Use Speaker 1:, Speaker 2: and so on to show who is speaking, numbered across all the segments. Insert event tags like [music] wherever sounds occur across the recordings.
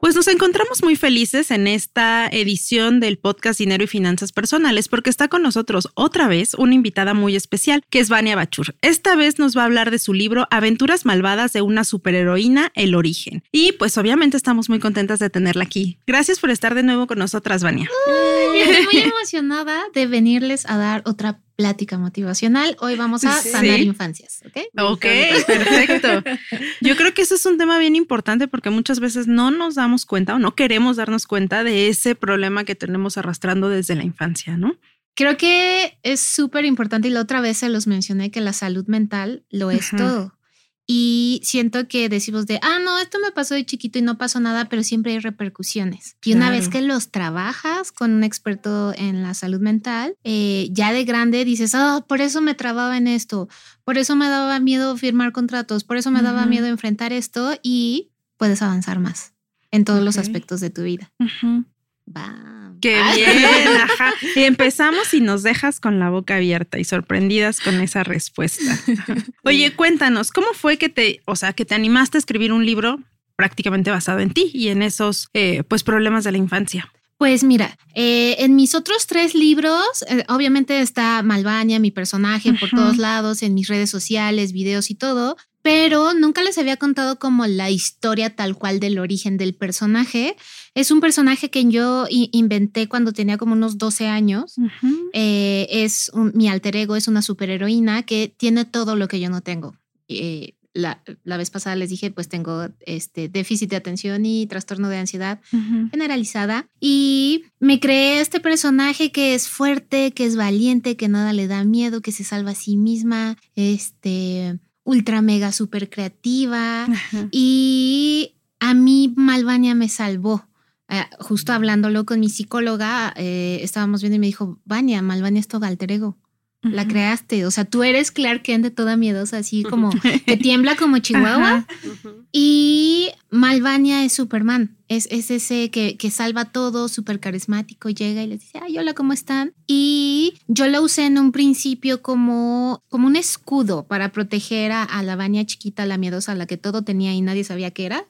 Speaker 1: Pues nos encontramos muy felices en esta edición del podcast Dinero y Finanzas Personales porque está con nosotros otra vez una invitada muy especial que es Vania Bachur. Esta vez nos va a hablar de su libro Aventuras Malvadas de una superheroína, El Origen. Y pues obviamente estamos muy contentas de tenerla aquí. Gracias por estar de nuevo con nosotras, Vania.
Speaker 2: estoy muy emocionada de venirles a dar otra plática motivacional. Hoy vamos a sanar infancias, ¿ok?
Speaker 1: Ok, perfecto. [laughs] Yo creo que ese es un tema bien importante porque muchas veces no nos damos cuenta o no queremos darnos cuenta de ese problema que tenemos arrastrando desde la infancia, ¿no?
Speaker 2: Creo que es súper importante y la otra vez se los mencioné que la salud mental lo es todo. Y siento que decimos de, ah, no, esto me pasó de chiquito y no pasó nada, pero siempre hay repercusiones. Y una vez que los trabajas con un experto en la salud mental, eh, ya de grande dices, ah, por eso me trababa en esto, por eso me daba miedo firmar contratos, por eso me daba miedo enfrentar esto y puedes avanzar más en todos los aspectos de tu vida.
Speaker 1: Va. Qué bien, ajá. Y empezamos y nos dejas con la boca abierta y sorprendidas con esa respuesta. [laughs] Oye, cuéntanos, ¿cómo fue que te, o sea, que te animaste a escribir un libro prácticamente basado en ti y en esos, eh, pues, problemas de la infancia?
Speaker 2: Pues mira, eh, en mis otros tres libros, eh, obviamente está Malvania, mi personaje, por todos lados, en mis redes sociales, videos y todo, pero nunca les había contado como la historia tal cual del origen del personaje. Es un personaje que yo inventé cuando tenía como unos 12 años. Eh, es mi alter ego, es una superheroína que tiene todo lo que yo no tengo. Eh, la, vez pasada les dije, pues tengo este déficit de atención y trastorno de ansiedad generalizada. Y me creé este personaje que es fuerte, que es valiente, que nada le da miedo, que se salva a sí misma, este, ultra mega super creativa. Y a mí Malvania me salvó. Eh, justo hablándolo con mi psicóloga, eh, estábamos viendo y me dijo, Vania, Malvania es todo alter ego. La creaste, o sea, tú eres Clark Kent de toda miedosa, así como que tiembla como [laughs] Chihuahua. Y Malvania es Superman, es, es ese que, que salva todo, súper carismático, llega y les dice, ay, hola, ¿cómo están? Y yo lo usé en un principio como, como un escudo para proteger a, a la Vania chiquita, la miedosa, la que todo tenía y nadie sabía qué era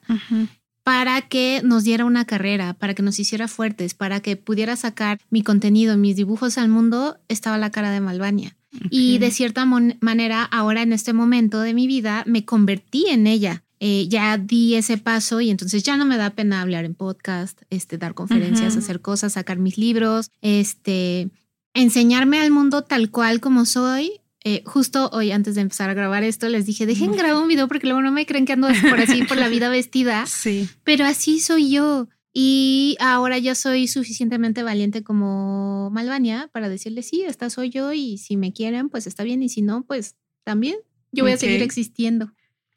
Speaker 2: para que nos diera una carrera, para que nos hiciera fuertes, para que pudiera sacar mi contenido, mis dibujos al mundo, estaba la cara de Malvania. Y de cierta manera, ahora en este momento de mi vida, me convertí en ella. Eh, ya di ese paso y entonces ya no me da pena hablar en podcast, este, dar conferencias, hacer cosas, sacar mis libros, este, enseñarme al mundo tal cual como soy eh, justo hoy antes de empezar a grabar esto, les dije, dejen grabar un video porque luego no me creen que ando por así por la [laughs] vida vestida.
Speaker 1: Sí.
Speaker 2: Pero así soy yo. Y ahora ya soy suficientemente valiente como Malvania para decirles, sí, esta soy yo y si me quieren, pues está bien y si no, pues también yo voy a seguir existiendo.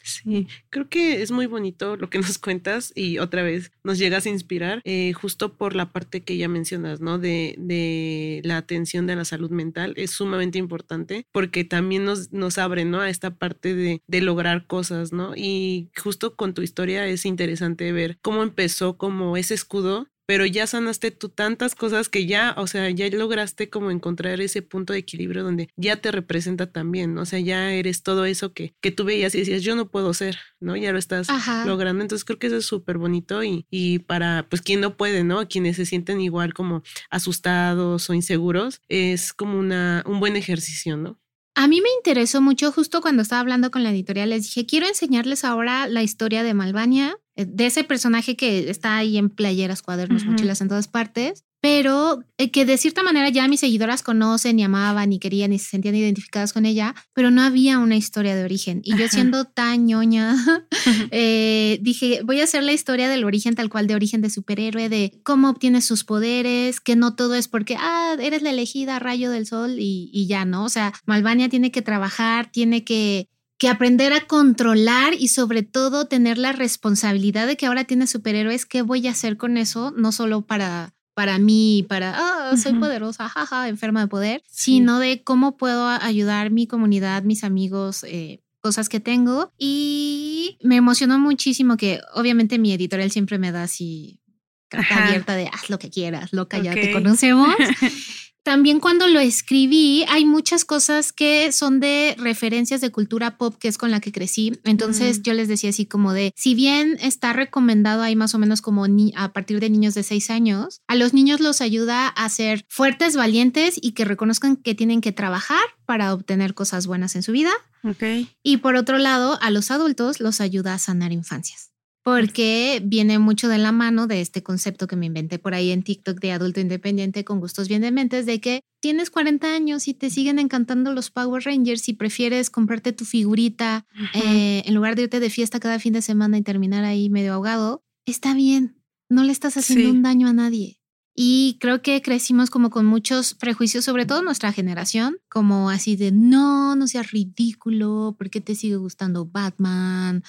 Speaker 3: Sí, creo que es muy bonito lo que nos [laughs] cuentas y otra vez nos llegas a inspirar eh, justo por la parte que ya mencionas, ¿no? De, de, la atención de la salud mental es sumamente importante porque también nos, nos abre, ¿no? A esta parte de, de lograr cosas, ¿no? Y justo con tu historia es interesante ver cómo empezó como ese escudo pero ya sanaste tú tantas cosas que ya, o sea, ya lograste como encontrar ese punto de equilibrio donde ya te representa también, ¿no? O sea, ya eres todo eso que, que tú veías y decías, yo no puedo ser, ¿no? Ya lo estás logrando. Entonces creo que eso es súper bonito y, y para, pues, quien no puede, ¿no? Quienes se sienten igual como asustados o inseguros, es como una, un buen ejercicio, ¿no?
Speaker 2: A mí me interesó mucho justo cuando estaba hablando con la editorial, les dije, quiero enseñarles ahora la historia de Malvania, eh, de ese personaje que está ahí en playeras, cuadernos, mochilas en todas partes, pero eh, que de cierta manera ya mis seguidoras conocen y amaban y querían y se sentían identificadas con ella, pero no había una historia de origen. Y yo siendo tan ñoña, [laughs] eh, dije, voy a hacer la historia del origen tal cual, de origen de superhéroe, de cómo obtiene sus poderes, que no todo es porque, ah, eres la elegida, rayo del sol y, y ya, ¿no? O sea, Malvania tiene que trabajar, tiene que que aprender a controlar y sobre todo tener la responsabilidad de que ahora tiene superhéroes, ¿qué voy a hacer con eso? No solo para para mí, para, ah, soy poderosa, jaja, enferma de poder, sino de cómo puedo ayudar mi comunidad, mis amigos, eh, cosas que tengo. Y me emocionó muchísimo que obviamente mi editorial siempre me da así carta abierta de haz lo que quieras, loca, ya te conocemos. [laughs] También cuando lo escribí, hay muchas cosas que son de referencias de cultura pop, que es con la que crecí. Entonces mm. yo les decía así como de, si bien está recomendado ahí más o menos como a partir de niños de seis años, a los niños los ayuda a ser fuertes, valientes y que reconozcan que tienen que trabajar para obtener cosas buenas en su vida.
Speaker 1: Okay.
Speaker 2: Y por otro lado, a los adultos los ayuda a sanar infancias porque viene mucho de la mano de este concepto que me inventé por ahí en TikTok de adulto independiente con gustos bien dementes, de que tienes 40 años y te siguen encantando los Power Rangers y prefieres comprarte tu figurita eh, en lugar de irte de fiesta cada fin de semana y terminar ahí medio ahogado, está bien, no le estás haciendo un daño a nadie. Y creo que crecimos como con muchos prejuicios, sobre todo nuestra generación, como así de no, no seas ridículo, ¿por qué te sigue gustando Batman?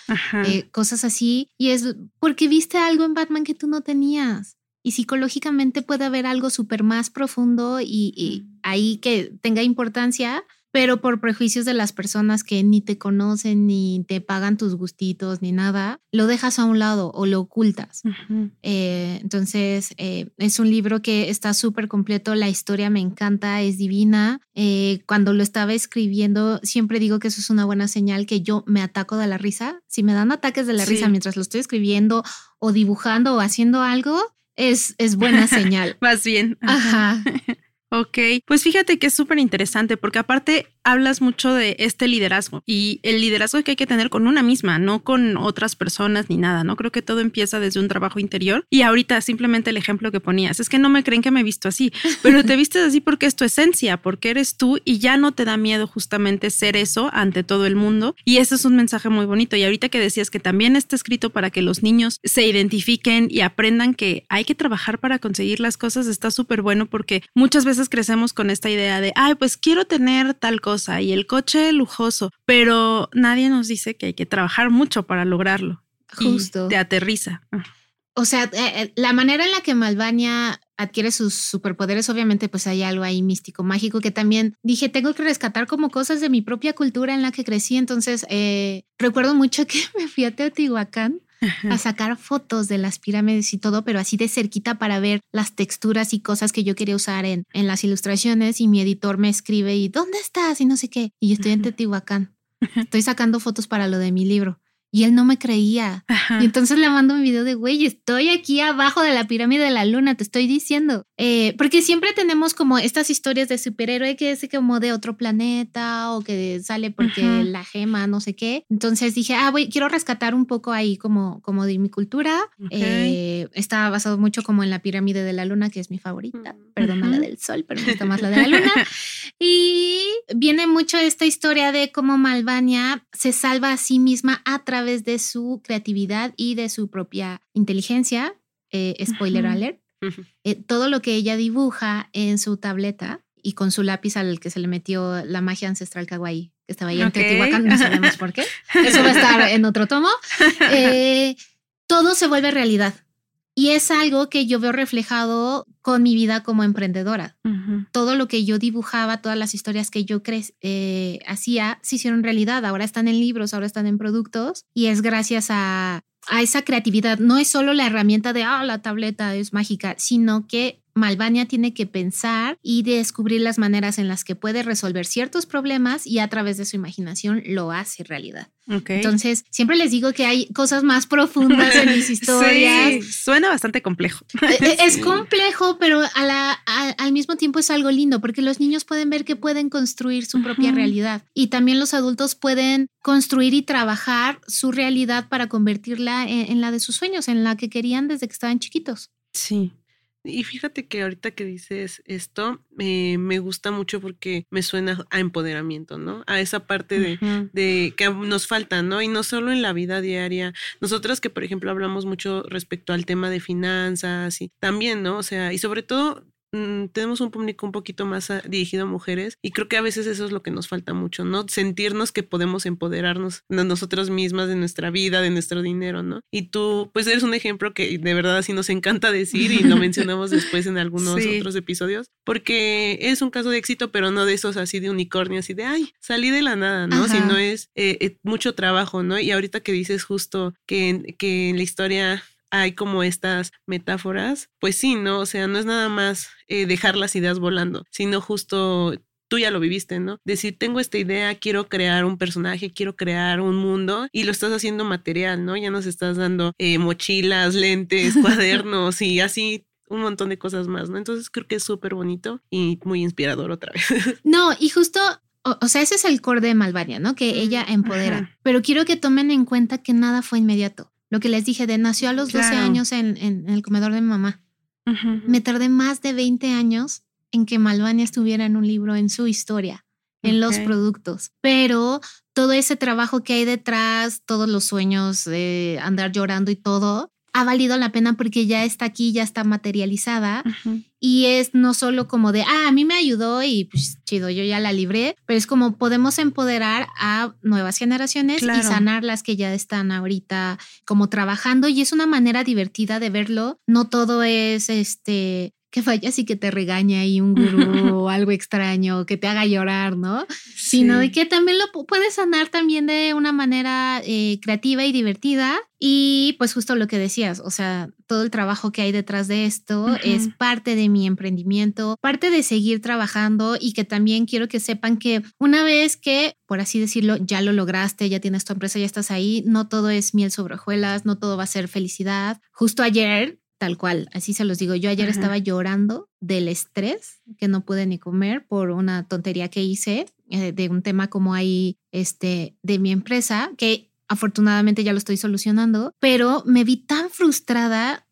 Speaker 2: Eh, cosas así. Y es porque viste algo en Batman que tú no tenías. Y psicológicamente puede haber algo súper más profundo y, ahí que tenga importancia, pero por prejuicios de las personas que ni te conocen, ni te pagan tus gustitos, ni nada, lo dejas a un lado o lo ocultas. Eh, entonces, eh, es un libro que está súper completo, la historia me encanta, es divina. Eh, cuando lo estaba escribiendo, siempre digo que eso es una buena señal, que yo me ataco de la risa. Si me dan ataques de la risa mientras lo estoy escribiendo o dibujando o haciendo algo, es, es buena [laughs] señal.
Speaker 1: Más bien.
Speaker 2: Ajá. [laughs]
Speaker 1: Ok, pues fíjate que es súper interesante porque aparte hablas mucho de este liderazgo y el liderazgo que hay que tener con una misma, no con otras personas ni nada, ¿no? Creo que todo empieza desde un trabajo interior. Y ahorita simplemente el ejemplo que ponías, es que no me creen que me he visto así, [laughs] pero te vistes así porque es tu esencia, porque eres tú y ya no te da miedo justamente ser eso ante todo el mundo. Y ese es un mensaje muy bonito. Y ahorita que decías que también está escrito para que los niños se identifiquen y aprendan que hay que trabajar para conseguir las cosas, está súper bueno porque muchas veces crecemos con esta idea de, ay, pues quiero tener tal cosa y el coche lujoso, pero nadie nos dice que hay que trabajar mucho para lograrlo.
Speaker 2: Justo.
Speaker 1: te aterriza.
Speaker 2: O sea, eh, eh, la manera en la que Malvania adquiere sus superpoderes, obviamente pues hay algo ahí místico, mágico, que también dije, tengo que rescatar como cosas de mi propia cultura en la que crecí. Entonces, eh, recuerdo mucho [laughs] que me fui a Teotihuacán a sacar fotos de las pirámides y todo, pero así de cerquita para ver las texturas y cosas que yo quería usar en, en las ilustraciones y mi editor me escribe y ¿dónde estás? Y no sé qué. Y yo estoy en Teotihuacán. Estoy sacando fotos para lo de mi libro y él no me creía. Y entonces le mando un video de, güey, estoy aquí abajo de la pirámide de la luna, te estoy diciendo. Eh, porque siempre tenemos como estas historias de superhéroe que es como de otro planeta o que sale porque la gema, no sé qué. Entonces dije, ah, voy, quiero rescatar un poco ahí como, como de mi cultura. Eh, está basado mucho como en la pirámide de la luna, que es mi favorita. Mm, Perdón, la del sol, pero me gusta más la de la luna. [laughs] y viene mucho esta historia de cómo Malvania se salva a sí misma a través de su creatividad y de su propia inteligencia. Eh, spoiler alert. Eh, todo lo que ella dibuja en su tableta y con su lápiz al que se le metió la magia ancestral kawaii, que estaba ahí en Teotihuacán, no sabemos por qué. Eso va a estar en otro tomo. [laughs] Eh, todo se vuelve realidad. Y es algo que yo veo reflejado con mi vida como emprendedora. Todo lo que yo dibujaba, todas las historias que yo eh, hacía, se hicieron realidad. Ahora están en libros, ahora están en productos. Y es gracias a, a esa creatividad. No es solo la herramienta de, ah, la tableta es mágica, sino que Malvania tiene que pensar y descubrir las maneras en las que puede resolver ciertos problemas y a través de su imaginación lo hace realidad. Entonces, siempre les digo que hay cosas más profundas en mis [laughs] historias.
Speaker 1: Sí, suena bastante complejo.
Speaker 2: Eh, eh, es complejo, pero a la, al mismo tiempo es algo lindo porque los niños pueden ver que pueden construir su propia realidad y también los adultos pueden construir y trabajar su realidad para convertirla en la de sus sueños, en la que querían desde que estaban chiquitos.
Speaker 1: Sí.
Speaker 3: Y fíjate que ahorita que dices esto, eh, me gusta mucho porque me suena a empoderamiento, ¿no? A esa parte de, de, que nos falta, ¿no? Y no solo en la vida diaria. Nosotras que, por ejemplo, hablamos mucho respecto al tema de finanzas y también, ¿no? O sea, y sobre todo Mm, tenemos un público un poquito más ah, dirigido a mujeres y creo que a veces eso es lo que nos falta mucho, ¿no? Sentirnos que podemos empoderarnos de nosotras mismas, de nuestra vida, de nuestro dinero, ¿no? Y tú, pues eres un ejemplo que de verdad así nos encanta decir y lo [laughs] mencionamos después en algunos otros episodios, porque es un caso de éxito, pero no de esos así de unicornio, así de, ay, salí de la nada, ¿no? Sino es eh, eh, mucho trabajo, ¿no? Y ahorita que dices justo que, que en la historia hay como estas metáforas, pues sí, ¿no? O sea, no es nada más eh, dejar las ideas volando, sino justo tú ya lo viviste, ¿no? Decir, tengo esta idea, quiero crear un personaje, quiero crear un mundo y lo estás haciendo material, ¿no? Ya nos estás dando eh, mochilas, lentes, [laughs] cuadernos y así un montón de cosas más, ¿no? Entonces creo que es súper bonito y muy inspirador otra vez. [laughs]
Speaker 2: No, y justo o, sea, ese es el core de Malvania, ¿no? Que ella empodera. Pero quiero que tomen en cuenta que nada fue inmediato lo que les dije, de nació a los 12 años en, en, el comedor de mi mamá. Me tardé más de 20 años en que Malvania estuviera en un libro, en su historia, en los productos. Pero todo ese trabajo que hay detrás, todos los sueños de andar llorando y todo, ha valido la pena porque ya está aquí, ya está materializada. Y es no solo como de, ah, a mí me ayudó y pues chido, yo ya la libré, pero es como podemos empoderar a nuevas generaciones y sanar las que ya están ahorita como trabajando. Y es una manera divertida de verlo, no todo es este que fallas y que te regaña ahí un gurú [laughs] o algo extraño, que te haga llorar, ¿no? Sino de que también lo puedes sanar también de una manera eh, creativa y divertida. Y pues justo lo que decías, o sea, todo el trabajo que hay detrás de esto es parte de mi emprendimiento, parte de seguir trabajando y que también quiero que sepan que una vez que, por así decirlo, ya lo lograste, ya tienes tu empresa, ya estás ahí, no todo es miel sobre hojuelas, no todo va a ser felicidad. Justo ayer Tal cual, así se los digo. Yo ayer estaba llorando del estrés que no pude ni comer por una tontería que hice eh, de un tema como ahí este de mi empresa que afortunadamente ya lo estoy solucionando, pero me vi tan frustrada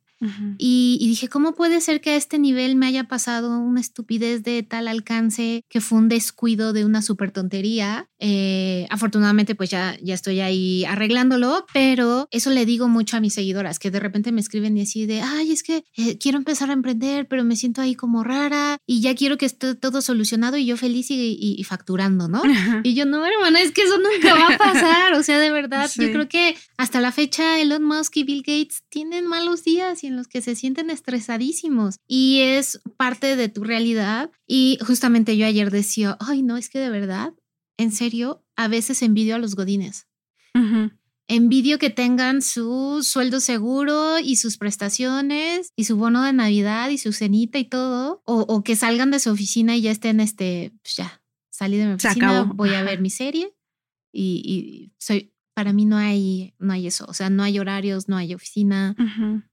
Speaker 2: y, dije, ¿cómo puede ser que a este nivel me haya pasado una estupidez de tal alcance que fue un descuido de una súper tontería? Eh, afortunadamente, pues ya, ya estoy ahí arreglándolo, pero eso le digo mucho a mis seguidoras, que de repente me escriben y así de, ay, es que eh, quiero empezar a emprender, pero me siento ahí como rara y ya quiero que esté todo solucionado y yo feliz y, facturando, ¿no? Y yo, no, hermana, es que eso nunca va a pasar. O sea, de verdad, yo creo que hasta la fecha Elon Musk y Bill Gates tienen malos días y los que se sienten estresadísimos y es parte de tu realidad. Y justamente yo ayer decía, ay, no, es que de verdad, en serio, a veces envidio a los godines. Envidio que tengan su sueldo seguro y sus prestaciones y su bono de Navidad y su cenita y todo, o, que salgan de su oficina y ya estén, este, pues ya, salí de mi oficina, voy a ver mi serie y, y soy, para mí no hay, no hay eso, o sea, no hay horarios, no hay oficina,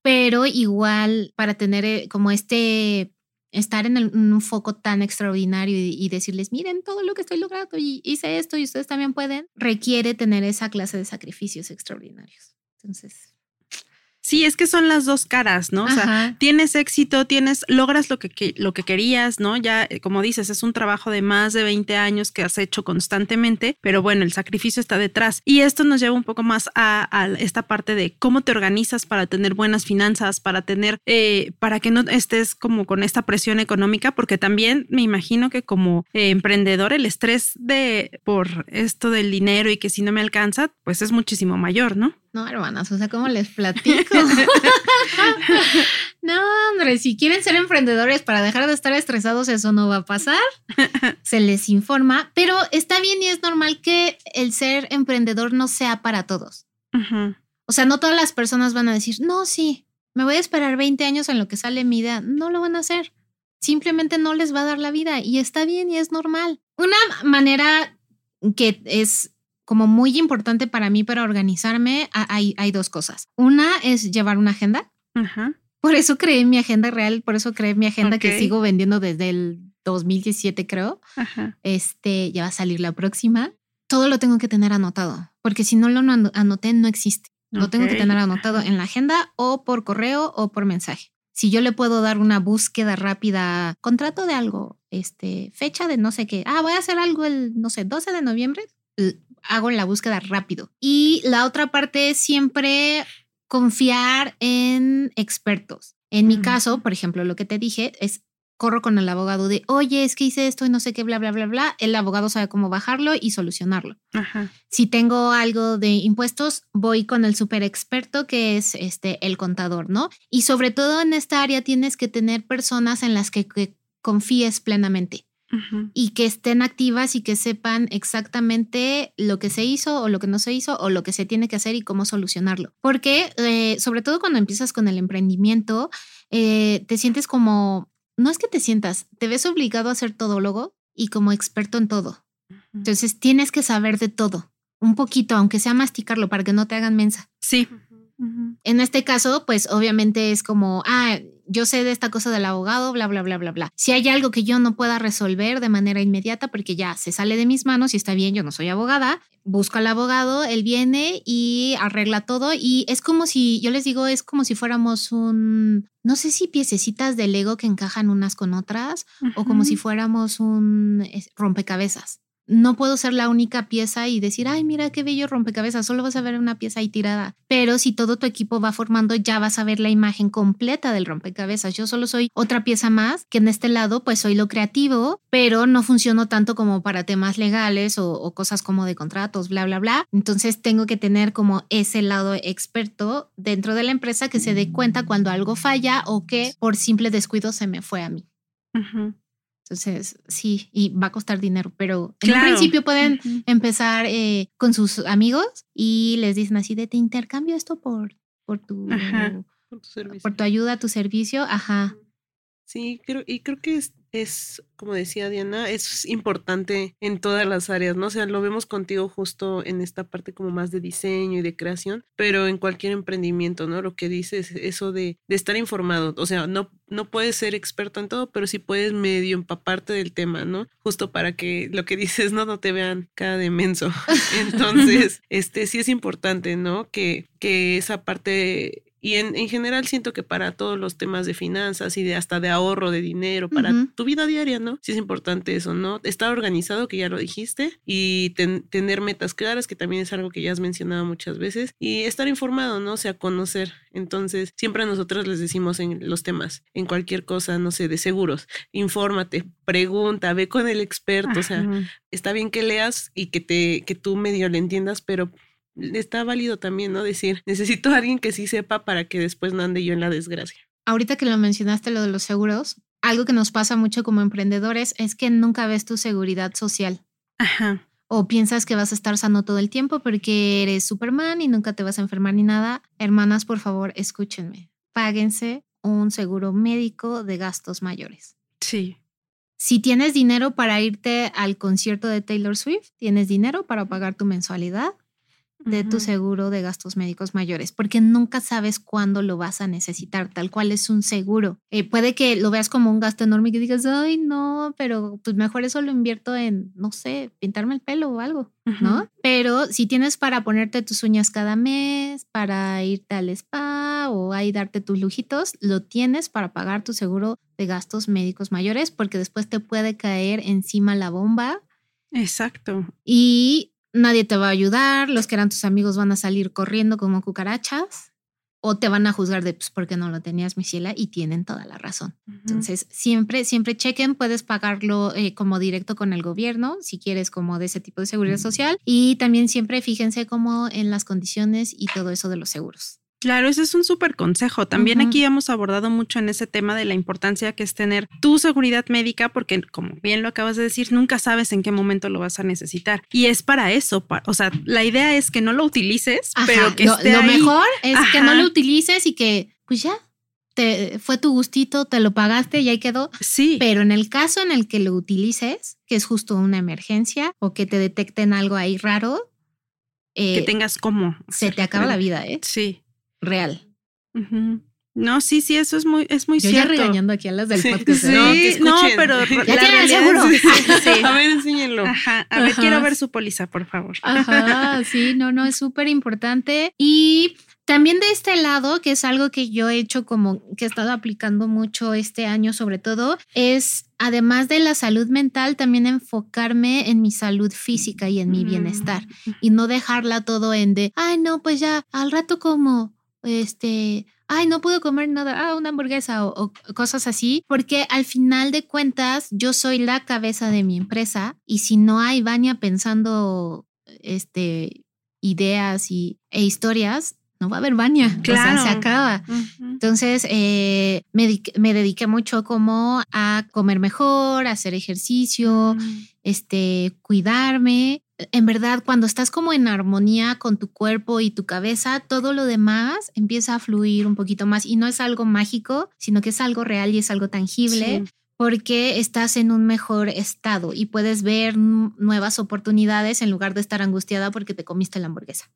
Speaker 2: pero igual para tener eh, como este, estar en, un foco tan extraordinario y, decirles, miren todo lo que estoy logrando y hice esto y ustedes también pueden, requiere tener esa clase de sacrificios extraordinarios. Entonces,
Speaker 1: Sí, es que son las dos caras, ¿no? O sea, tienes éxito, tienes, logras lo que, lo que querías, ¿no? Ya, eh, como dices, es un trabajo de más de 20 años que has hecho constantemente, pero bueno, el sacrificio está detrás. Y esto nos lleva un poco más a, esta parte de cómo te organizas para tener buenas finanzas, para tener, eh, para que no estés como con esta presión económica, porque también me imagino que como eh, emprendedor el estrés de por esto del dinero y que si no me alcanza, pues es muchísimo mayor, ¿no?
Speaker 2: No, hermanas, o sea, ¿cómo les platico? [laughs] no, hombre, si quieren ser emprendedores para dejar de estar estresados, eso no va a pasar. [laughs] Se les informa, pero está bien y es normal que el ser emprendedor no sea para todos. O sea, no todas las personas van a decir, no, sí, me voy a esperar 20 años en lo que sale mi idea. No lo van a hacer. Simplemente no les va a dar la vida y está bien y es normal. Una manera que es como muy importante para mí para organizarme, hay, hay dos cosas. Una es llevar una agenda. Por eso creé mi agenda real, por eso creé mi agenda que sigo vendiendo desde el 2017, creo. Este, ya va a salir la próxima. Todo lo tengo que tener anotado, porque si no lo anoté, no existe. Lo tengo que tener anotado en la agenda o por correo o por mensaje. Si yo le puedo dar una búsqueda rápida, contrato de algo, este, fecha de no sé qué, ah, voy a hacer algo el, no sé, 12 de noviembre, hago la búsqueda rápido. Y la otra parte es siempre confiar en expertos. En mi caso, por ejemplo, lo que te dije es corro con el abogado de, oye, es que hice esto y no sé qué, bla, bla, bla, bla. El abogado sabe cómo bajarlo y solucionarlo. Si tengo algo de impuestos, voy con el super experto que es este, el contador, ¿no? Y sobre todo en esta área tienes que tener personas en las que, confíes plenamente. Y que estén activas y que sepan exactamente lo que se hizo o lo que no se hizo o lo que se tiene que hacer y cómo solucionarlo. Porque eh, sobre todo cuando empiezas con el emprendimiento, eh, te sientes como no es que te sientas, te ves obligado a ser todólogo y como experto en todo. Entonces tienes que saber de todo, un poquito, aunque sea masticarlo para que no te hagan mensa.
Speaker 1: Sí.
Speaker 2: En este caso, pues obviamente es como, ah, yo sé de esta cosa del abogado, bla, bla, bla, bla, bla. Si hay algo que yo no pueda resolver de manera inmediata porque ya se sale de mis manos y está bien, yo no soy abogada, busco al abogado, él viene y arregla todo y es como si, yo les digo, es como si fuéramos un, no sé si piececitas de Lego que encajan unas con otras o como si fuéramos un rompecabezas no puedo ser la única pieza y decir, ay, mira qué bello rompecabezas, solo vas a ver una pieza ahí tirada. Pero si todo tu equipo va formando, ya vas a ver la imagen completa del rompecabezas. Yo solo soy otra pieza más, que en este lado pues soy lo creativo, pero no funciono tanto como para temas legales o, cosas como de contratos, bla, bla, bla. Entonces tengo que tener como ese lado experto dentro de la empresa que se dé cuenta cuando algo falla o que por simple descuido se me fue a mí. Entonces, sí, y va a costar dinero, pero en un principio pueden empezar eh, con sus amigos y les dicen así de te intercambio esto por, por, tu, por, tu, ayuda, tu servicio. Ajá.
Speaker 3: Sí, creo, y creo que es, es, como decía Diana, es importante en todas las áreas, ¿no? O sea, lo vemos contigo justo en esta parte como más de diseño y de creación, pero en cualquier emprendimiento, ¿no? Lo que dices, eso de, de estar informado, o sea, no, no puedes ser experto en todo, pero sí puedes medio empaparte del tema, ¿no? Justo para que lo que [laughs] dices no, no te vean cada de menso. [laughs] [laughs] Entonces, este sí es importante, ¿no? Que, que esa parte y en, en, general siento que para todos los temas de finanzas y de hasta de ahorro de dinero, para tu vida diaria, ¿no? Sí es importante eso, ¿no? Estar organizado, que ya lo dijiste, y tener metas claras, que también es algo que ya has mencionado muchas veces, y estar informado, ¿no? O sea, conocer. Entonces, siempre a nosotros les decimos en los temas, en cualquier cosa, no sé, de seguros, infórmate, pregunta, ve con el experto, o sea, está bien que leas y que te, que tú medio le entiendas, pero está válido también, ¿no? Decir, necesito a alguien que sí sepa para que después no ande yo en la desgracia.
Speaker 2: Ahorita que lo mencionaste, lo de los seguros, algo que nos pasa mucho como emprendedores es que nunca ves tu seguridad social.
Speaker 1: Ajá.
Speaker 2: O piensas que vas a estar sano todo el tiempo porque eres Superman y nunca te vas a enfermar ni nada. Hermanas, por favor, escúchenme. Páguense un seguro médico de gastos mayores.
Speaker 1: Sí.
Speaker 2: Si tienes dinero para irte al concierto de Taylor Swift, tienes dinero para pagar tu mensualidad de tu seguro de gastos médicos mayores, porque nunca sabes cuándo lo vas a necesitar, tal cual es un seguro. Eh, puede que lo veas como un gasto enorme y que digas, ay, no, pero pues mejor eso lo invierto en, no sé, pintarme el pelo o algo, ¿no? Pero si tienes para ponerte tus uñas cada mes, para irte al spa o ahí darte tus lujitos, lo tienes para pagar tu seguro de gastos médicos mayores, porque después te puede caer encima la bomba.
Speaker 1: Exacto.
Speaker 2: Y nadie te va a ayudar, los que eran tus amigos van a salir corriendo como cucarachas o te van a juzgar de pues porque no lo tenías mi ciela y tienen toda la razón. Entonces, siempre siempre chequen, puedes pagarlo eh, como directo con el gobierno si quieres como de ese tipo de seguridad social y también siempre fíjense como en las condiciones y todo eso de los seguros.
Speaker 1: Claro, ese es un súper consejo. También aquí hemos abordado mucho en ese tema de la importancia que es tener tu seguridad médica, porque como bien lo acabas de decir, nunca sabes en qué momento lo vas a necesitar. Y es para eso. o sea, la idea es que no lo utilices, pero que
Speaker 2: lo, lo mejor es que no lo utilices y que, pues ya, te, fue tu gustito, te lo pagaste y ahí quedó.
Speaker 1: Sí.
Speaker 2: Pero en el caso en el que lo utilices, que es justo una emergencia o que te detecten algo ahí raro,
Speaker 1: que eh, tengas como.
Speaker 2: Se te acaba la vida, ¿eh?
Speaker 1: Sí
Speaker 2: real.
Speaker 1: No, sí, sí, eso es muy, es muy cierto.
Speaker 2: Ya regañando aquí a las del podcast.
Speaker 1: ¿eh? Sí, no, pero
Speaker 2: ya tienen seguro. [laughs]
Speaker 3: A ver, enséñenlo.
Speaker 1: Ajá, a ver, quiero ver su póliza, por favor.
Speaker 2: Ajá, sí, no, no, es súper importante. Y También de este lado, que es algo que yo he hecho como que he estado aplicando mucho este año sobre todo, es además de la salud mental, también enfocarme en mi salud física y en mi bienestar y no dejarla todo en de, ay, no, pues ya al rato como, este, ay, no puedo comer nada, ah, una hamburguesa o, o, cosas así, porque al final de cuentas yo soy la cabeza de mi empresa y si no hay Vania pensando, este, ideas y, e historias, no va a haber baña, claro. o sea, se acaba. Entonces, eh, me, me, dediqué mucho como a comer mejor, a hacer ejercicio, mm. este, cuidarme. En verdad, cuando estás como en armonía con tu cuerpo y tu cabeza, todo lo demás empieza a fluir un poquito más y no es algo mágico, sino que es algo real y es algo tangible. porque estás en un mejor estado y puedes ver nuevas oportunidades en lugar de estar angustiada porque te comiste la hamburguesa.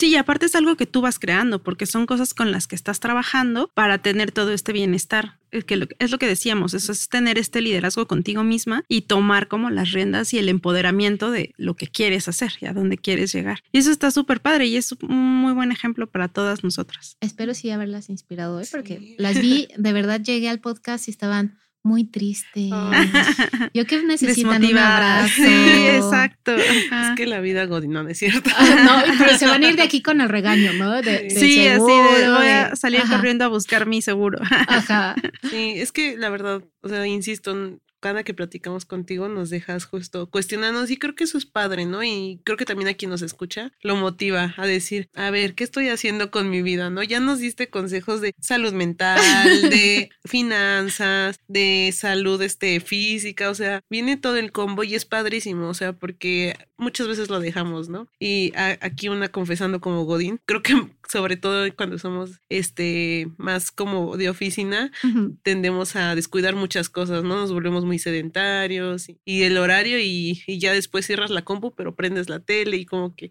Speaker 1: Sí, y aparte es algo que tú vas creando, porque son cosas con las que estás trabajando para tener todo este bienestar. Es, que es lo que decíamos, eso es tener este liderazgo contigo misma y tomar como las riendas y el empoderamiento de lo que quieres hacer y a dónde quieres llegar. Y eso está súper padre y es un muy buen ejemplo para todas nosotras.
Speaker 2: Espero sí haberlas inspirado hoy, porque las vi, [laughs] de verdad llegué al podcast y estaban muy triste. [laughs] Yo que necesitan un abrazo.
Speaker 1: Sí, exacto.
Speaker 3: Es que la vida godinón es cierto.
Speaker 2: no, pero se van a ir de [laughs] aquí con el regaño, ¿no?
Speaker 1: sí, así de voy a salir corriendo a buscar mi seguro. [laughs]
Speaker 2: Ajá.
Speaker 3: Sí, es que la verdad, o sea, insisto, cada que platicamos contigo nos dejas justo cuestionarnos y creo que eso es padre, ¿no? Y creo que también a quien nos escucha lo motiva a decir, a ver, ¿qué estoy haciendo con mi vida, no? Ya nos diste consejos de salud mental, de [laughs] finanzas, de salud este física, o sea, viene todo el combo y es padrísimo, o sea, porque muchas veces lo dejamos, ¿no? Y aquí una confesando como Godín, creo que sobre todo cuando somos este más como de oficina, tendemos a descuidar muchas cosas, ¿no? Nos volvemos muy sedentarios y, el horario y, y, ya después cierras la compu, pero prendes la tele y como que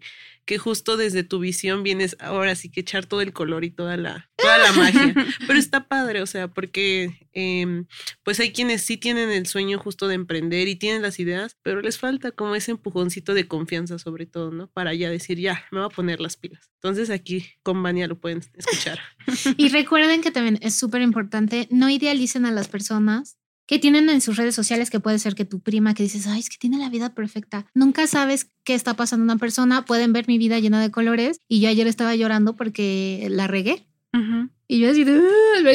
Speaker 3: que justo desde tu visión vienes ahora sí que echar todo el color y toda la, toda la magia. [laughs] Pero está padre, o sea, porque em, pues hay quienes sí tienen el sueño justo de emprender y tienen las ideas, pero les falta como ese empujoncito de confianza sobre todo, ¿no? Para ya decir, ya, me voy a poner las pilas. Entonces aquí con Vania lo pueden escuchar. [laughs]
Speaker 2: Y recuerden que también es súper importante, no idealicen a las personas que tienen en sus redes sociales que puede ser que tu prima que dices, ay, es que tiene la vida perfecta. Nunca sabes qué está pasando una persona. Pueden ver mi vida llena de colores y yo ayer estaba llorando porque la regué. Y yo así,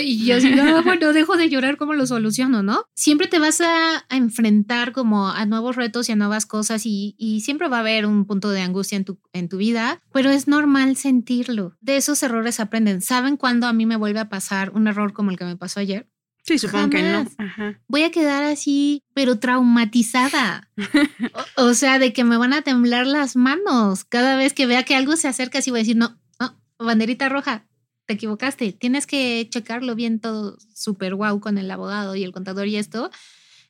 Speaker 2: y yo así, no, bueno, dejo de llorar, ¿cómo lo soluciono, no? Siempre te vas a, enfrentar como a nuevos retos y a nuevas cosas y, y, siempre va a haber un punto de angustia en tu, en tu vida, pero es normal sentirlo. De esos errores aprenden. ¿Saben cuándo a mí me vuelve a pasar un error como el que me pasó ayer?
Speaker 1: Sí, supongo que no.
Speaker 2: Voy a quedar así, pero traumatizada. [laughs] o, sea, de que me van a temblar las manos cada vez que vea que algo se acerca, así voy a decir, no, no, banderita roja, te equivocaste. Tienes que checarlo bien todo súper guau con el abogado y el contador y esto.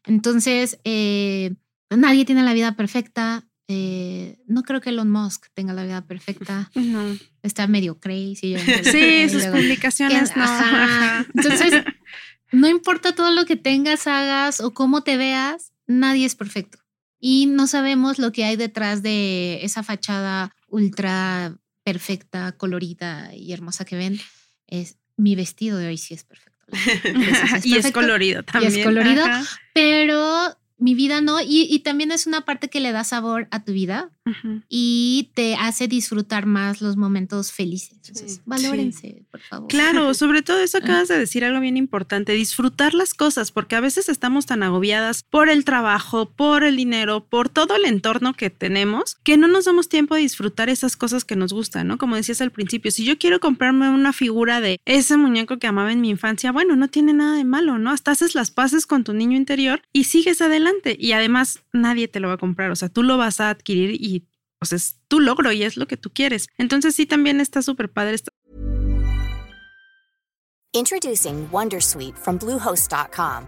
Speaker 2: Entonces, eh, nadie tiene la vida perfecta. Eh, no creo que Elon Musk tenga la vida perfecta.
Speaker 1: No.
Speaker 2: Está medio crazy. [laughs]
Speaker 1: sí, sus publicaciones no. [laughs]
Speaker 2: Entonces, no importa todo lo que tengas, hagas o cómo te veas, nadie es perfecto. Y no sabemos lo que hay detrás de esa fachada ultra perfecta, colorida y hermosa que ven. Es mi vestido de hoy sí es perfecto. [laughs]
Speaker 1: y es colorido también.
Speaker 2: Y es colorido, pero mi vida no. Y, también es una parte que le da sabor a tu vida y te hace disfrutar más los momentos felices. Entonces, valórense, por favor.
Speaker 1: Claro, [laughs] sobre todo eso acabas de decir algo bien importante, disfrutar las cosas, porque a veces estamos tan agobiadas por el trabajo, por el dinero, por todo el entorno que tenemos, que no nos damos tiempo de disfrutar esas cosas que nos gustan, ¿no? Como decías al principio, si yo quiero comprarme una figura de ese muñeco que amaba en mi infancia, bueno, no tiene nada de malo, ¿no? Hasta haces las paces con tu niño interior y sigues adelante y además nadie te lo va a comprar, o sea, tú lo vas a adquirir y es tu logro y es lo que tú quieres. Entonces sí también está súper padre.
Speaker 4: Introducing Wondersuite from Bluehost.com.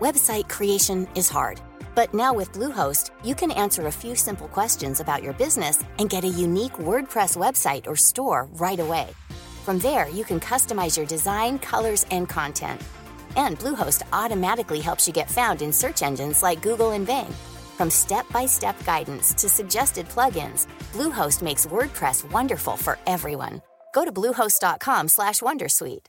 Speaker 4: Website creation is hard, but now with Bluehost, you can answer a few simple questions about your business and get a unique WordPress website or store right away. From there, you can customize your design, colors, and content And Bluehost automatically helps you get found in search engines like Google and Bing. From step-by-step guidance to suggested plugins, Bluehost makes WordPress wonderful for everyone. go to bluehost.com slash wondersuite.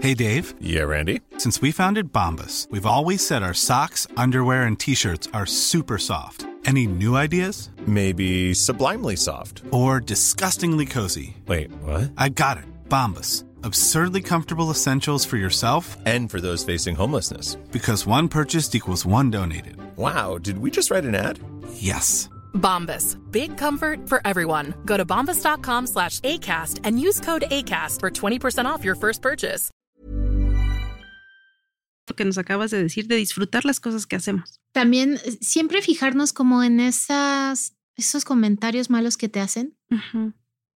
Speaker 5: Hey, Dave.
Speaker 6: Yeah, Randy.
Speaker 5: Since we founded Bombus, we've always said our socks, underwear, and t-shirts are super soft. Any new ideas?
Speaker 6: Maybe sublimely soft.
Speaker 5: Or disgustingly cozy?
Speaker 6: Wait, what?
Speaker 5: I got it. Bombus. Absurdly comfortable essentials for yourself
Speaker 6: And for those facing homelessness.
Speaker 5: because one purchased equals one donated.
Speaker 6: Wow, did we just write an ad?
Speaker 5: Yes.
Speaker 7: Bombas. Big comfort for everyone. Go to bombas.com slash ACAST and use code ACAST for 20% off your first purchase.
Speaker 1: Lo que nos acabas de decir, de disfrutar las cosas que hacemos.
Speaker 2: También eh, siempre fijarnos como en esas, esos comentarios malos que te hacen,
Speaker 1: Ujú.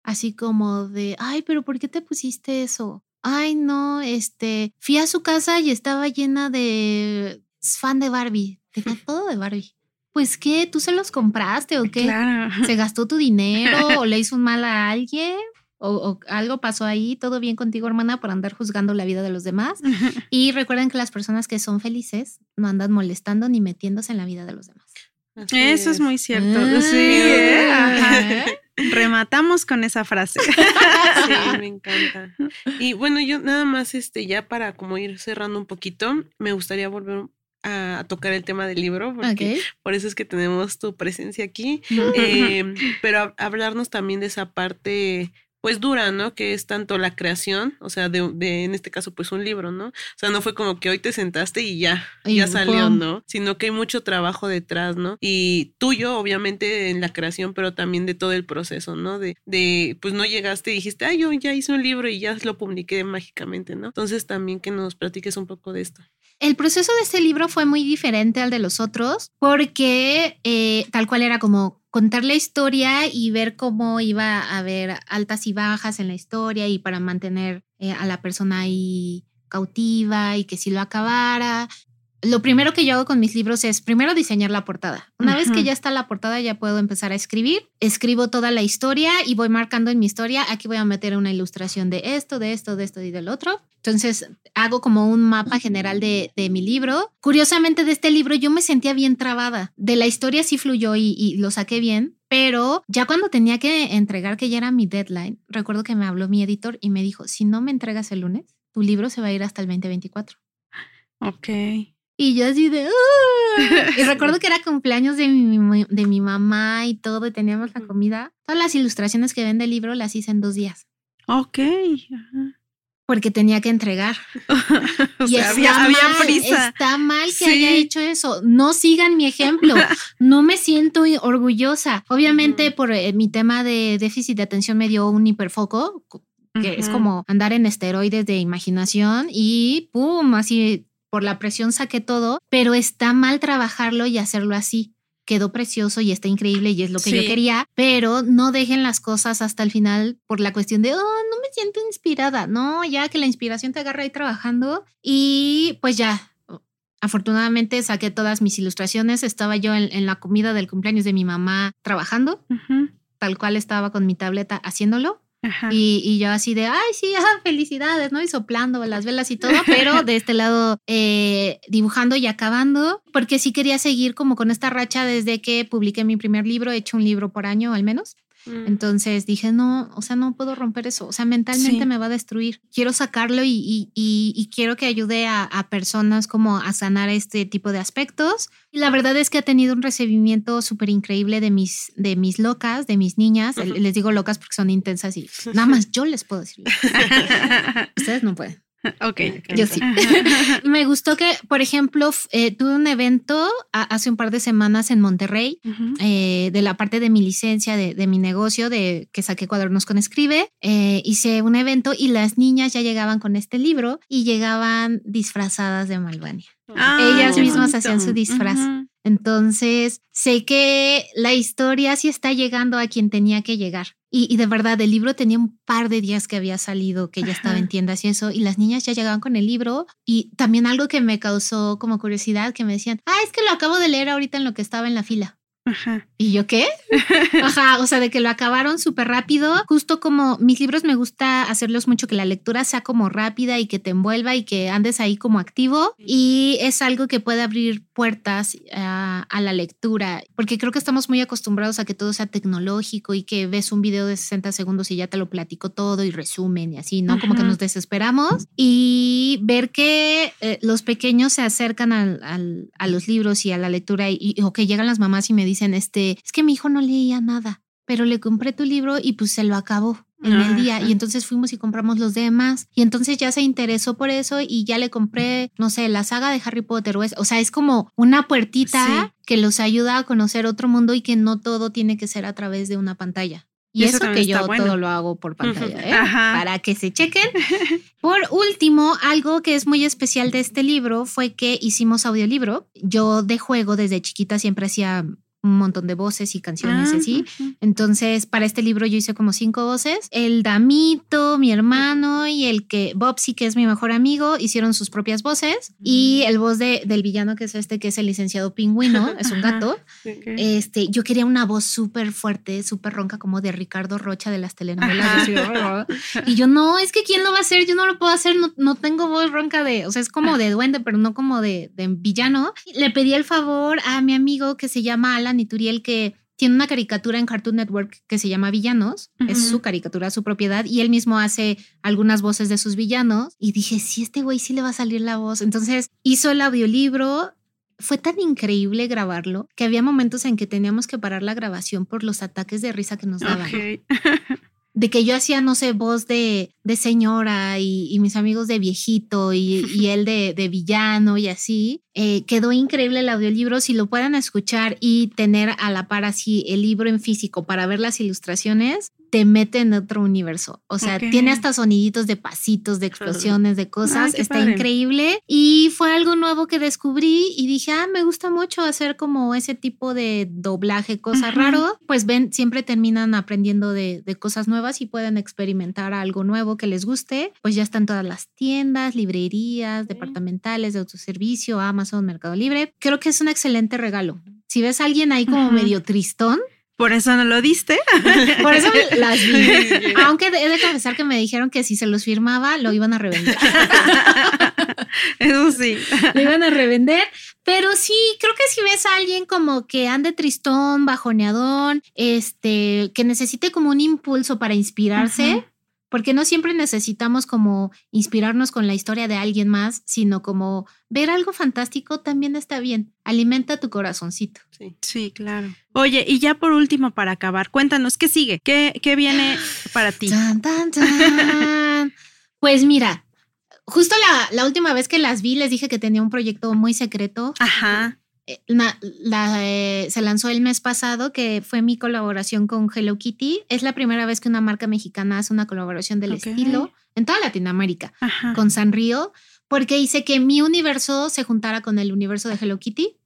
Speaker 2: Así como de, ay, pero ¿por qué te pusiste eso? Ay, no, este, fui a su casa y estaba llena de es fan de Barbie, tenía [laughs] todo de Barbie. Pues qué, ¿tú se los compraste o qué?
Speaker 1: Claro.
Speaker 2: ¿Se gastó tu dinero o [laughs] le hizo un mal a alguien? O, o algo pasó ahí, todo bien contigo, hermana, por andar juzgando la vida de los demás. [laughs] Y recuerden que las personas que son felices no andan molestando ni metiéndose en la vida de los demás.
Speaker 3: Así
Speaker 1: Eso es muy cierto.
Speaker 2: Ah.
Speaker 1: Sí, ¿eh? Ajá. Rematamos con esa frase. [laughs]
Speaker 3: Sí, me encanta. [laughs] Y bueno, yo nada más, este, ya para como ir cerrando un poquito, me gustaría volver a, tocar el tema del libro, porque por eso es que tenemos tu presencia aquí. [laughs] Eh, pero a- hablarnos también de esa parte pues dura, ¿no? Que es tanto la creación, o sea, de, de, en este caso pues un libro, ¿no? O sea, no fue como que hoy te sentaste y ya,
Speaker 2: Y
Speaker 3: ya salió. ¿no? Sino que hay mucho trabajo detrás, ¿no? Y tuyo, obviamente, en la creación, pero también de todo el proceso, ¿no? De, de pues no llegaste y dijiste, ay, yo ya hice un libro y ya lo publiqué mágicamente, ¿no? Entonces también que nos platiques un poco de esto.
Speaker 2: El proceso de este libro fue muy diferente al de los otros porque eh, tal cual era como contar la historia y ver cómo iba a haber altas y bajas en la historia y para mantener eh, a la persona ahí cautiva y que si lo acabara. Lo primero que yo hago con mis libros es primero diseñar la portada. Una vez que ya está la portada ya puedo empezar a escribir. Escribo toda la historia y voy marcando en mi historia, aquí voy a meter una ilustración de esto, de esto, de esto y del otro. Entonces hago como un mapa general de, de mi libro. Curiosamente de este libro yo me sentía bien trabada. De la historia sí fluyó y, y lo saqué bien, pero ya cuando tenía que entregar, que ya era mi deadline, recuerdo que me habló mi editor y me dijo, si no me entregas el lunes, tu libro se va a ir hasta el 2024.
Speaker 1: Ok.
Speaker 2: Y yo así de... "Ah". Y recuerdo que era cumpleaños de mi, de mi mamá y todo, y teníamos la comida. Todas las ilustraciones que ven del libro las hice en dos días,
Speaker 1: Ok. Ajá.
Speaker 2: porque tenía que entregar. [laughs]
Speaker 1: O
Speaker 2: Y
Speaker 1: sea,
Speaker 2: está
Speaker 1: había, había
Speaker 2: mal,
Speaker 1: prisa.
Speaker 2: Está mal que
Speaker 1: Sí.
Speaker 2: haya hecho eso. No sigan mi ejemplo. [laughs] No me siento orgullosa. Obviamente, por eh, mi tema de déficit de atención, me dio un hiperfoco, que es como andar en esteroides de imaginación y pum, así por la presión saqué todo, pero está mal trabajarlo y hacerlo así. Quedó precioso y está increíble y es lo que yo quería, pero no dejen las cosas hasta el final por la cuestión de, oh, no me siento inspirada. No, ya que la inspiración te agarra ahí trabajando y pues ya. Afortunadamente saqué todas mis ilustraciones. Estaba yo en, en la comida del cumpleaños de mi mamá trabajando, tal cual estaba con mi tableta haciéndolo. Y yo así de, ay, sí, [laughs] ah, felicidades, ¿no? Y soplando las velas y todo, pero de este lado eh, dibujando y acabando, porque sí quería seguir como con esta racha desde que publiqué mi primer libro, he hecho un libro por año al menos.
Speaker 3: Mm.
Speaker 2: Entonces dije, no, o sea, no puedo romper eso, o sea, mentalmente
Speaker 1: Sí.
Speaker 2: me va a destruir. Quiero sacarlo y, y- y- y quiero que ayude a, a personas como a sanar este tipo de aspectos. Y la verdad es que ha tenido un recibimiento súper increíble de mis, de mis locas, de mis niñas. Les digo locas porque son intensas y nada más yo les puedo decir. [laughs] Ustedes no pueden. [laughs]
Speaker 1: ok.
Speaker 2: Yo sí. [laughs] Me gustó que, por ejemplo, eh, tuve un evento a- hace un par de semanas en Monterrey eh, de la parte de mi licencia, de, de mi negocio, de que saqué cuadernos con Escribe. eh, hice un evento y las niñas ya llegaban con este libro y llegaban disfrazadas de Malvania.
Speaker 1: Ah,
Speaker 2: Ellas mismas
Speaker 1: bonito.
Speaker 2: hacían su disfraz. Entonces, sé que la historia sí está llegando a quien tenía que llegar. Y, y de verdad, el libro tenía un par de días que había salido, que ya estaba en tiendas y eso, y las niñas ya llegaban con el libro. Y también algo que me causó como curiosidad, que me decían, ah, es que lo acabo de leer ahorita en lo que estaba en la fila.
Speaker 1: Ajá.
Speaker 2: ¿Y yo qué? [laughs] Ajá, o sea, de que lo acabaron súper rápido. Justo como mis libros me gusta hacerlos mucho que la lectura sea como rápida y que te envuelva y que andes ahí como activo. Y es algo que puede abrir puertas a, a, la lectura, porque creo que estamos muy acostumbrados a que todo sea tecnológico y que ves un video de 60 segundos y ya te lo platico todo y resumen y así, ¿no? Como que nos desesperamos y ver que eh, los pequeños se acercan al, al, a los libros y a la lectura y, o que llegan las mamás y me dicen, este, es que mi hijo no leía nada, pero le compré tu libro y pues se lo acabó en el día y entonces fuimos y compramos los demás y entonces ya se interesó por eso y ya le compré, no sé, la saga de Harry Potter o, es, o sea, es como una puertita que los ayuda a conocer otro mundo y que no todo tiene que ser a través de una pantalla. Y eso, que yo todo lo hago por pantalla, ¿eh? para que se chequen. [laughs] Por último, algo que es muy especial de este libro fue que hicimos audiolibro. Yo de juego desde chiquita siempre hacía un montón de voces y canciones y así. Ah, Entonces, para este libro yo hice como cinco voces. El Damito, mi hermano y el que Bobsy, que es mi mejor amigo, hicieron sus propias voces. Y el voz de, del villano, que es este, que es el licenciado Pingüino, [laughs] es un gato. Este, yo quería una voz súper fuerte, súper ronca, como de Ricardo Rocha de las telenovelas. [laughs] y yo, no, es que ¿quién lo va a hacer? Yo no lo puedo hacer, no, no tengo voz ronca de, o sea, es como de duende, pero no como de, de villano. Le pedí el favor a mi amigo que se llama Alan Nituriel que tiene una caricatura en Cartoon Network que se llama Villanos, es su caricatura, su propiedad, y él mismo hace algunas voces de sus villanos. Y dije, sí, este güey sí le va a salir la voz. Entonces hizo el audiolibro. Fue tan increíble grabarlo que había momentos en que teníamos que parar la grabación por los ataques de risa que nos daban. [laughs] de que yo hacía, no sé, voz de, de señora y, mis amigos de viejito y, [laughs] y él de, de, villano y así. Eh, quedó increíble el audiolibro. Si lo puedan escuchar y tener a la par así el libro en físico para ver las ilustraciones, te mete en otro universo. O sea, tiene hasta soniditos de pasitos, de explosiones, de cosas. Está increíble. Y fue algo nuevo que descubrí y dije, ah, me gusta mucho hacer como ese tipo de doblaje, cosa raro. Pues ven, siempre terminan aprendiendo de, de, cosas nuevas y pueden experimentar algo nuevo que les guste. Pues ya están todas las tiendas, librerías, departamentales de autoservicio, Amazon, Mercado Libre. Creo que es un excelente regalo. Si ves a alguien ahí como medio tristón,
Speaker 1: por eso no lo diste. [laughs]
Speaker 2: Por eso [laughs] las vi. [laughs] Aunque he de confesar que me dijeron que si se los firmaba, lo iban a revender.
Speaker 1: Eso sí.
Speaker 2: Lo iban a revender. Pero sí, creo que si ves a alguien como que ande tristón, bajoneadón, este, que necesite como un impulso para inspirarse, porque no siempre necesitamos como inspirarnos con la historia de alguien más, sino como ver algo fantástico también está bien. Alimenta tu corazoncito.
Speaker 1: Sí, sí claro. Oye, y ya por último, para acabar, cuéntanos, ¿qué sigue? ¿Qué, qué viene [gasps] para ti? [laughs]
Speaker 2: pues mira, justo la, la última vez que las vi les dije que tenía un proyecto muy secreto.
Speaker 1: Ajá.
Speaker 2: Eh, la, eh, se lanzó el mes pasado, que fue mi colaboración con Hello Kitty. Es la primera vez que una marca mexicana hace una colaboración del estilo en toda Latinoamérica con Sanrio, porque hice que mi universo se juntara con el universo de Hello Kitty.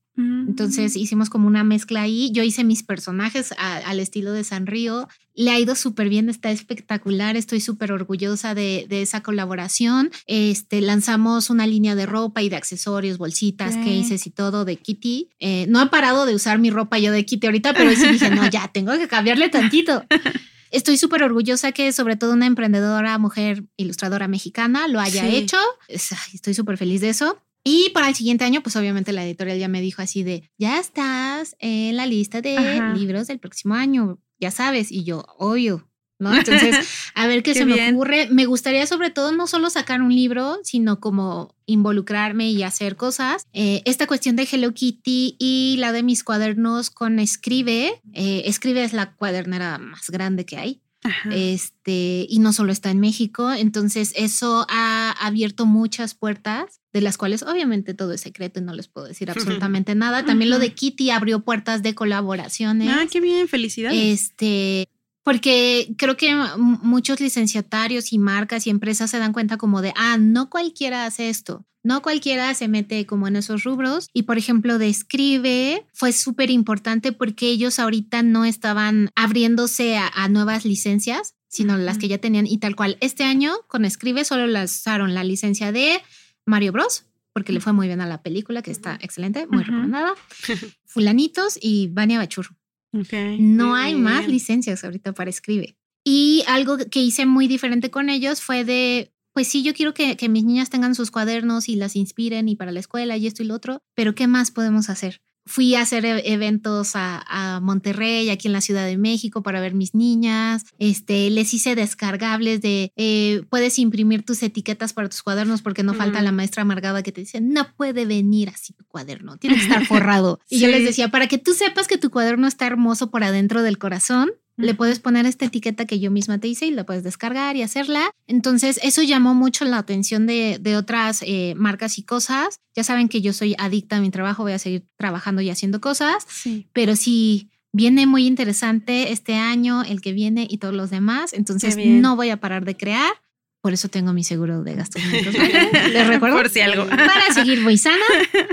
Speaker 2: Entonces hicimos como una mezcla ahí. Yo hice mis personajes al estilo de Sanrio. Le ha ido súper bien, está espectacular. Estoy súper orgullosa de, esa colaboración. Este, lanzamos una línea de ropa y de accesorios, bolsitas, cases y todo de Kitty. Eh, no he parado de usar mi ropa yo de Kitty ahorita, pero sí dije, no, ya tengo que cambiarle tantito. [laughs] Estoy súper orgullosa que sobre todo una emprendedora, mujer, ilustradora mexicana lo haya hecho. Estoy súper feliz de eso. Y para el siguiente año, pues obviamente la editorial ya me dijo así de, ya estás en la lista de libros del próximo año, ya sabes, y yo, obvio, ¿no? Entonces, [laughs] a ver qué, se me ocurre. Me gustaría sobre todo no solo sacar un libro, sino como involucrarme y hacer cosas. Eh, esta cuestión de Hello Kitty y la de mis cuadernos con Escribe. Eh, Escribe es la cuadernera más grande que hay. Este, y no solo está en México, entonces eso ha abierto muchas puertas, de las cuales obviamente todo es secreto y no les puedo decir [laughs] absolutamente nada. También lo de Kitty abrió puertas de colaboraciones.
Speaker 1: Ah, qué bien, felicidades.
Speaker 2: Este, porque creo que muchos licenciatarios y marcas y empresas se dan cuenta como de, ah, no cualquiera hace esto. No cualquiera se mete como en esos rubros. Y por ejemplo, de Escribe fue súper importante porque ellos ahorita no estaban abriéndose a, nuevas licencias, sino las que ya tenían. Y tal cual, este año con Escribe solo lanzaron la licencia de Mario Bros, porque le fue muy bien a la película, que está excelente, muy recomendada. [laughs] Fulanitos y Vania Bachur. No hay más licencias ahorita para Escribe. Y algo que hice muy diferente con ellos fue de pues sí, yo quiero que, que mis niñas tengan sus cuadernos y las inspiren y para la escuela y esto y lo otro, pero ¿qué más podemos hacer? Fui a hacer e- eventos a, a, Monterrey, aquí en la Ciudad de México, para ver mis niñas. Este, les hice descargables de, eh, puedes imprimir tus etiquetas para tus cuadernos porque no mm. falta la maestra amargada que te dice, no puede venir así tu cuaderno, tiene que estar forrado. [laughs] y yo les decía, para que tú sepas que tu cuaderno está hermoso por adentro del corazón, le puedes poner esta etiqueta que yo misma te hice y la puedes descargar y hacerla. Entonces, eso llamó mucho la atención de, de otras eh, marcas y cosas. Ya saben que yo soy adicta a mi trabajo, voy a seguir trabajando y haciendo cosas,
Speaker 1: Sí.
Speaker 2: pero sí viene muy interesante este año, el que viene y todos los demás. Entonces, no voy a parar de crear. Por eso tengo mi seguro de gastos [laughs] médicos. Les recuerdo.
Speaker 1: Por si algo.
Speaker 2: Para seguir muy sana.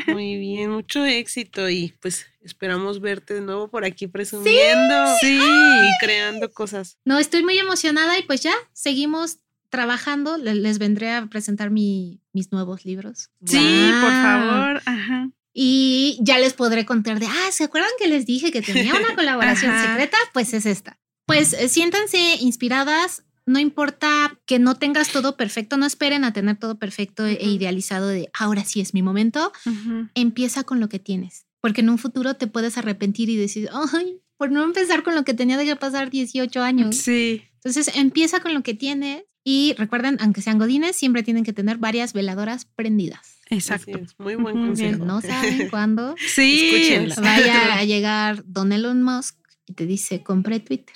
Speaker 3: Muy bien, mucho éxito y pues esperamos verte de nuevo por aquí presumiendo
Speaker 1: sí.
Speaker 3: y creando cosas.
Speaker 2: No, estoy muy emocionada y pues ya seguimos trabajando. Les vendré a presentar mi, mis nuevos libros.
Speaker 1: Sí, wow. por favor. Ajá.
Speaker 2: Y ya les podré contar de, ah, ¿se acuerdan que les dije que tenía una [laughs] colaboración secreta? Pues es esta. Pues eh, siéntanse inspiradas, no importa que no tengas todo perfecto, no esperen a tener todo perfecto uh -huh. e idealizado de ahora sí es mi momento. Uh -huh. Empieza con lo que tienes, porque en un futuro te puedes arrepentir y decir, ay, por no empezar con lo que tenía de pasar 18 años.
Speaker 1: Sí.
Speaker 2: Entonces empieza con lo que tienes y recuerden, aunque sean godines, siempre tienen que tener varias veladoras prendidas.
Speaker 1: Exacto.
Speaker 3: Es, muy buen consejo.
Speaker 2: No saben [laughs] cuándo
Speaker 1: sí,
Speaker 3: Escúchenla.
Speaker 2: vaya a [laughs] llegar Don Elon Musk y te dice, compré Twitter.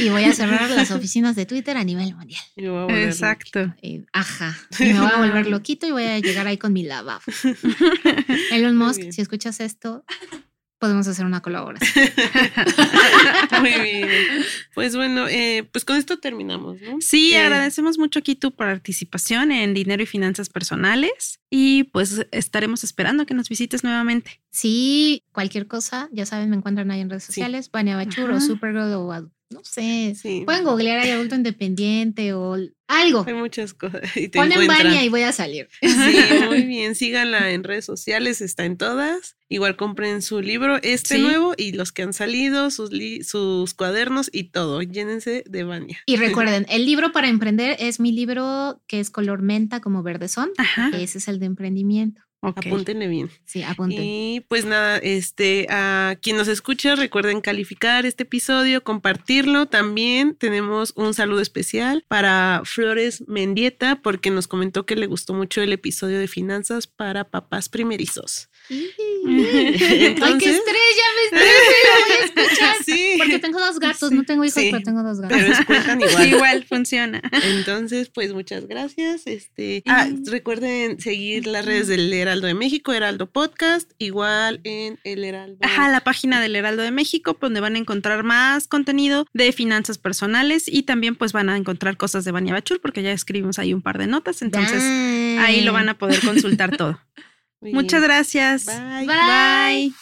Speaker 2: Y voy a cerrar las [laughs] oficinas de Twitter a nivel mundial.
Speaker 1: Exacto.
Speaker 2: Y, ajá. Y [laughs] me voy a volver loquito y voy a llegar ahí con mi lavabo. [laughs] Elon Musk, si escuchas esto, podemos hacer una colaboración. [laughs]
Speaker 3: Muy bien. [laughs] Pues bueno, eh, pues con esto terminamos, ¿no?
Speaker 1: Sí,
Speaker 3: eh,
Speaker 1: agradecemos mucho aquí tu participación en Dinero y Finanzas Personales y pues estaremos esperando que nos visites nuevamente.
Speaker 2: Sí, cualquier cosa, ya saben, me encuentran ahí en redes sociales, sí. Vania Bachur o Supergirl o no sé,
Speaker 3: sí.
Speaker 2: pueden googlear ahí adulto independiente o algo.
Speaker 3: Hay muchas cosas. [laughs] Y te
Speaker 2: Ponen. Vania y voy a salir. [laughs]
Speaker 3: Sí, [laughs] muy bien. Síganla en redes sociales, está en todas. Igual compren su libro, este
Speaker 1: Sí.
Speaker 3: nuevo, y los que han salido, sus, li- sus cuadernos y todo. Llénense de Vania.
Speaker 2: Y recuerden, el libro para emprender es mi libro que es color menta como verdezón.
Speaker 1: Ajá.
Speaker 2: Ese es el de emprendimiento.
Speaker 3: Apúntenle bien.
Speaker 2: Sí, apunten.
Speaker 3: Y pues nada, este, a quien nos escucha, recuerden calificar este episodio, compartirlo. También tenemos un saludo especial para Flores Mendieta, porque nos comentó que le gustó mucho el episodio de finanzas para papás primerizos. [laughs]
Speaker 2: Ay, qué
Speaker 3: Entonces-
Speaker 2: estrés, ya me estresé, lo voy a escuchar. [laughs]
Speaker 3: Sí.
Speaker 2: Porque tengo dos gatos,
Speaker 3: Sí.
Speaker 2: no tengo hijos,
Speaker 3: Sí.
Speaker 2: pero tengo dos gatos.
Speaker 3: Pero es cuentan [laughs] igual.
Speaker 1: Igual funciona.
Speaker 3: Entonces, pues muchas gracias. Este, ah, recuerden seguir las redes del Heraldo de México, Heraldo Podcast, igual en el Heraldo.
Speaker 1: Ajá, la página del Heraldo de México, donde van a encontrar más contenido de finanzas personales y también pues van a encontrar cosas de Bania Bachur, porque ya escribimos ahí un par de notas, entonces ahí lo van a poder consultar todo.
Speaker 3: Muy
Speaker 1: Muchas
Speaker 3: bien.
Speaker 1: gracias.
Speaker 3: Bye.
Speaker 2: Bye.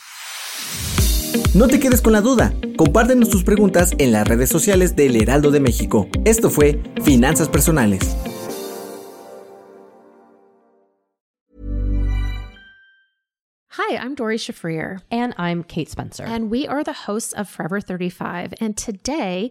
Speaker 8: No te quedes con la duda. Compártenos tus preguntas en las redes sociales del Heraldo de México. Esto fue Finanzas Personales.
Speaker 9: Hi, I'm Dory Shafrir.
Speaker 10: And I'm Kate Spencer.
Speaker 9: And we are the hosts of Forever 35. And today